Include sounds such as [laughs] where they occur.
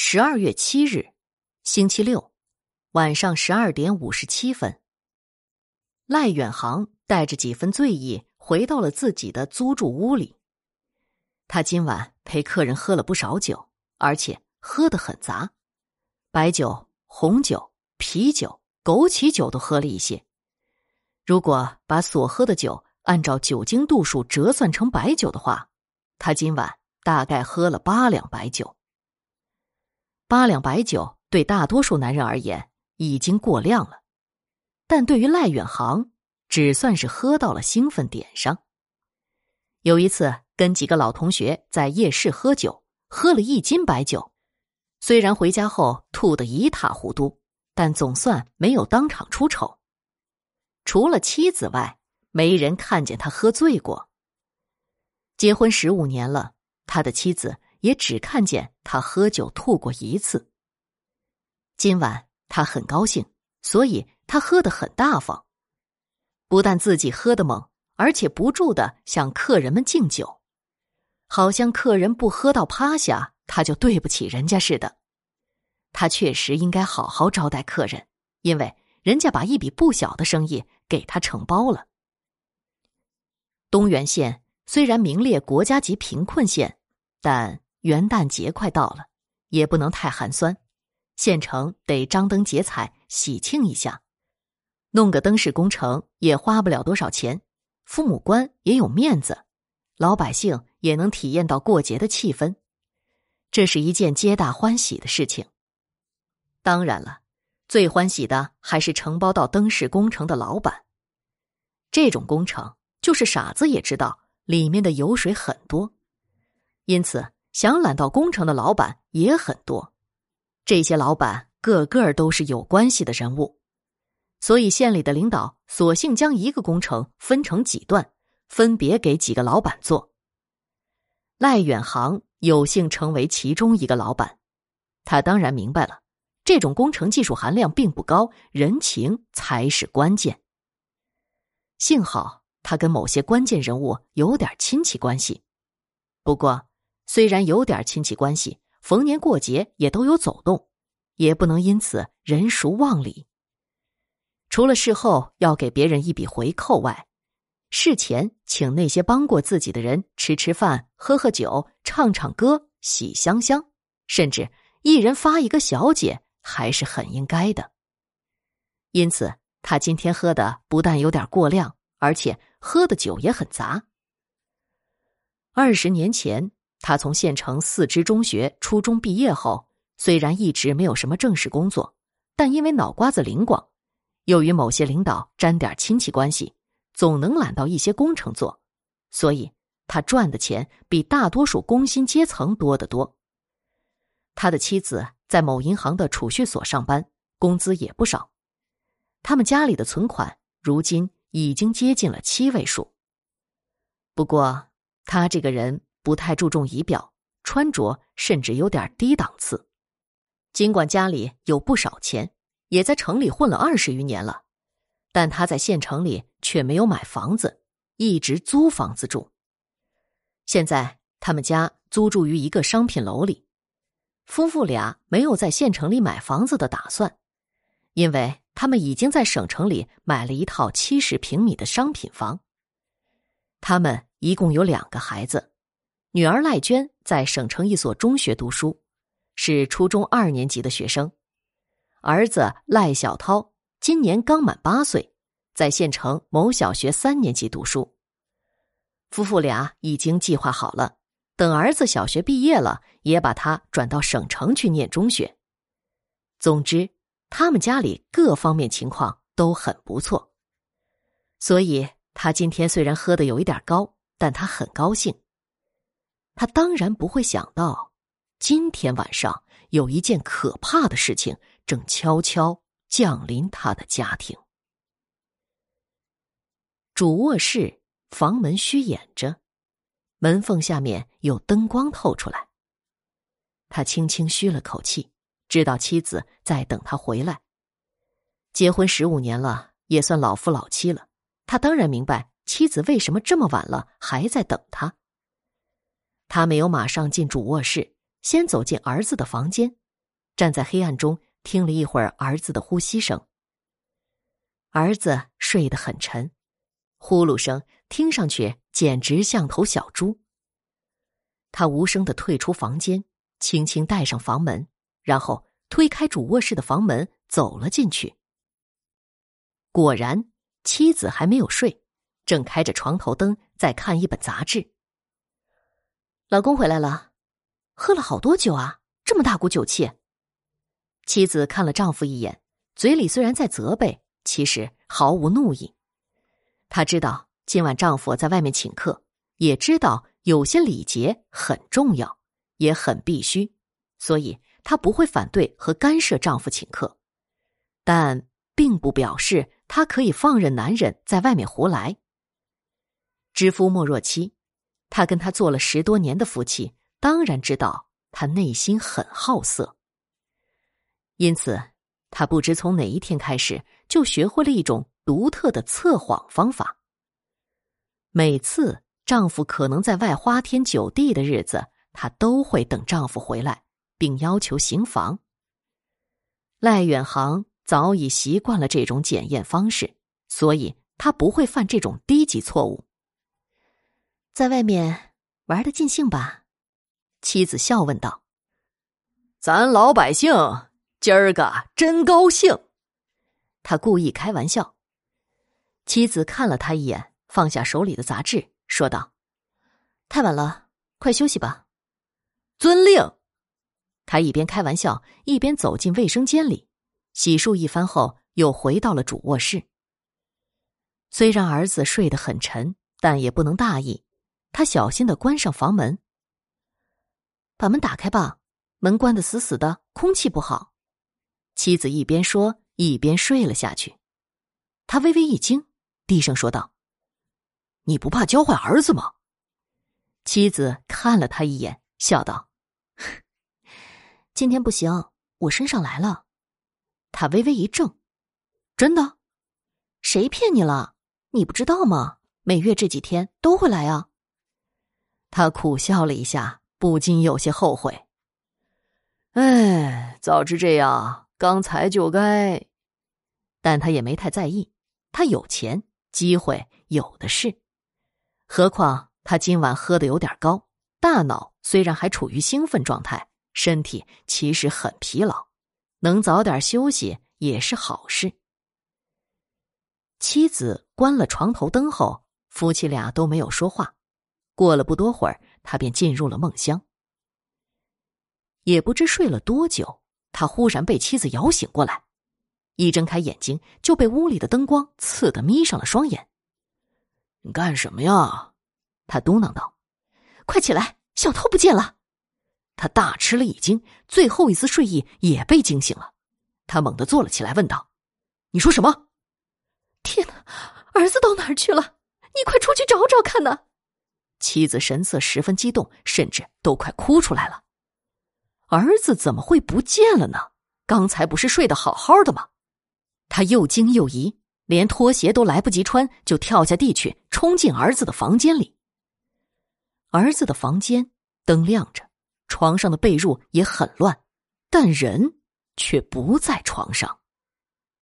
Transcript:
十二月七日，星期六，晚上十二点五十七分，赖远航带着几分醉意回到了自己的租住屋里。他今晚陪客人喝了不少酒，而且喝得很杂，白酒、红酒、啤酒、枸杞酒都喝了一些。如果把所喝的酒按照酒精度数折算成白酒的话，他今晚大概喝了八两白酒。八两白酒对大多数男人而言已经过量了，但对于赖远航，只算是喝到了兴奋点上。有一次跟几个老同学在夜市喝酒，喝了一斤白酒，虽然回家后吐得一塌糊涂，但总算没有当场出丑。除了妻子外，没人看见他喝醉过。结婚十五年了，他的妻子。也只看见他喝酒吐过一次。今晚他很高兴，所以他喝得很大方，不但自己喝得猛，而且不住的向客人们敬酒，好像客人不喝到趴下，他就对不起人家似的。他确实应该好好招待客人，因为人家把一笔不小的生意给他承包了。东源县虽然名列国家级贫困县，但。元旦节快到了，也不能太寒酸，县城得张灯结彩喜庆一下，弄个灯饰工程也花不了多少钱，父母官也有面子，老百姓也能体验到过节的气氛，这是一件皆大欢喜的事情。当然了，最欢喜的还是承包到灯饰工程的老板，这种工程就是傻子也知道里面的油水很多，因此。想揽到工程的老板也很多，这些老板个个都是有关系的人物，所以县里的领导索性将一个工程分成几段，分别给几个老板做。赖远航有幸成为其中一个老板，他当然明白了，这种工程技术含量并不高，人情才是关键。幸好他跟某些关键人物有点亲戚关系，不过。虽然有点亲戚关系，逢年过节也都有走动，也不能因此人熟忘礼。除了事后要给别人一笔回扣外，事前请那些帮过自己的人吃吃饭、喝喝酒、唱唱歌、喜香香，甚至一人发一个小姐，还是很应该的。因此，他今天喝的不但有点过量，而且喝的酒也很杂。二十年前。他从县城四支中学初中毕业后，虽然一直没有什么正式工作，但因为脑瓜子灵光，又与某些领导沾点亲戚关系，总能揽到一些工程做，所以他赚的钱比大多数工薪阶层多得多。他的妻子在某银行的储蓄所上班，工资也不少，他们家里的存款如今已经接近了七位数。不过他这个人。不太注重仪表，穿着甚至有点低档次。尽管家里有不少钱，也在城里混了二十余年了，但他在县城里却没有买房子，一直租房子住。现在他们家租住于一个商品楼里，夫妇俩没有在县城里买房子的打算，因为他们已经在省城里买了一套七十平米的商品房。他们一共有两个孩子。女儿赖娟在省城一所中学读书，是初中二年级的学生。儿子赖小涛今年刚满八岁，在县城某小学三年级读书。夫妇俩已经计划好了，等儿子小学毕业了，也把他转到省城去念中学。总之，他们家里各方面情况都很不错，所以他今天虽然喝的有一点高，但他很高兴。他当然不会想到，今天晚上有一件可怕的事情正悄悄降临他的家庭。主卧室房门虚掩着，门缝下面有灯光透出来。他轻轻吁了口气，知道妻子在等他回来。结婚十五年了，也算老夫老妻了，他当然明白妻子为什么这么晚了还在等他。他没有马上进主卧室，先走进儿子的房间，站在黑暗中听了一会儿儿子的呼吸声。儿子睡得很沉，呼噜声听上去简直像头小猪。他无声的退出房间，轻轻带上房门，然后推开主卧室的房门，走了进去。果然，妻子还没有睡，正开着床头灯在看一本杂志。老公回来了，喝了好多酒啊，这么大股酒气。妻子看了丈夫一眼，嘴里虽然在责备，其实毫无怒意。她知道今晚丈夫在外面请客，也知道有些礼节很重要，也很必须，所以她不会反对和干涉丈夫请客，但并不表示她可以放任男人在外面胡来。知夫莫若妻，她跟他做了十多年的夫妻，当然知道他内心很好色。因此，她不知从哪一天开始，就学会了一种独特的测谎方法。每次丈夫可能在外花天酒地的日子，她都会等丈夫回来，并要求行房。赖远航早已习惯了这种检验方式，所以他不会犯这种低级错误。在外面玩的尽兴吧？妻子笑问道。咱老百姓。今儿个真高兴，他故意开玩笑。妻子看了他一眼，放下手里的杂志，说道：“太晚了，快休息吧。”遵令。他一边开玩笑，一边走进卫生间里，洗漱一番后，又回到了主卧室。虽然儿子睡得很沉，但也不能大意。他小心的关上房门，把门打开吧，门关的死死的，空气不好。妻子一边说，一边睡了下去。他微微一惊，低声说道：“你不怕教坏儿子吗？”妻子看了他一眼，笑道：“ [laughs] 今天不行，我身上来了。”他微微一怔：“真的？谁骗你了？你不知道吗？每月这几天都会来啊。”他苦笑了一下，不禁有些后悔。哎，早知这样。刚才就该，但他也没太在意。他有钱，机会有的是。何况他今晚喝的有点高，大脑虽然还处于兴奋状态，身体其实很疲劳，能早点休息也是好事。妻子关了床头灯后，夫妻俩都没有说话。过了不多会儿，他便进入了梦乡。也不知睡了多久。他忽然被妻子摇醒过来，一睁开眼睛就被屋里的灯光刺得眯上了双眼。“你干什么呀？”他嘟囔道。“快起来，小偷不见了！”他大吃了一惊，最后一丝睡意也被惊醒了。他猛地坐了起来，问道：“你说什么？”“天哪，儿子到哪儿去了？你快出去找找看呐！”妻子神色十分激动，甚至都快哭出来了。儿子怎么会不见了呢？刚才不是睡得好好的吗？他又惊又疑，连拖鞋都来不及穿，就跳下地去，冲进儿子的房间里。儿子的房间灯亮着，床上的被褥也很乱，但人却不在床上。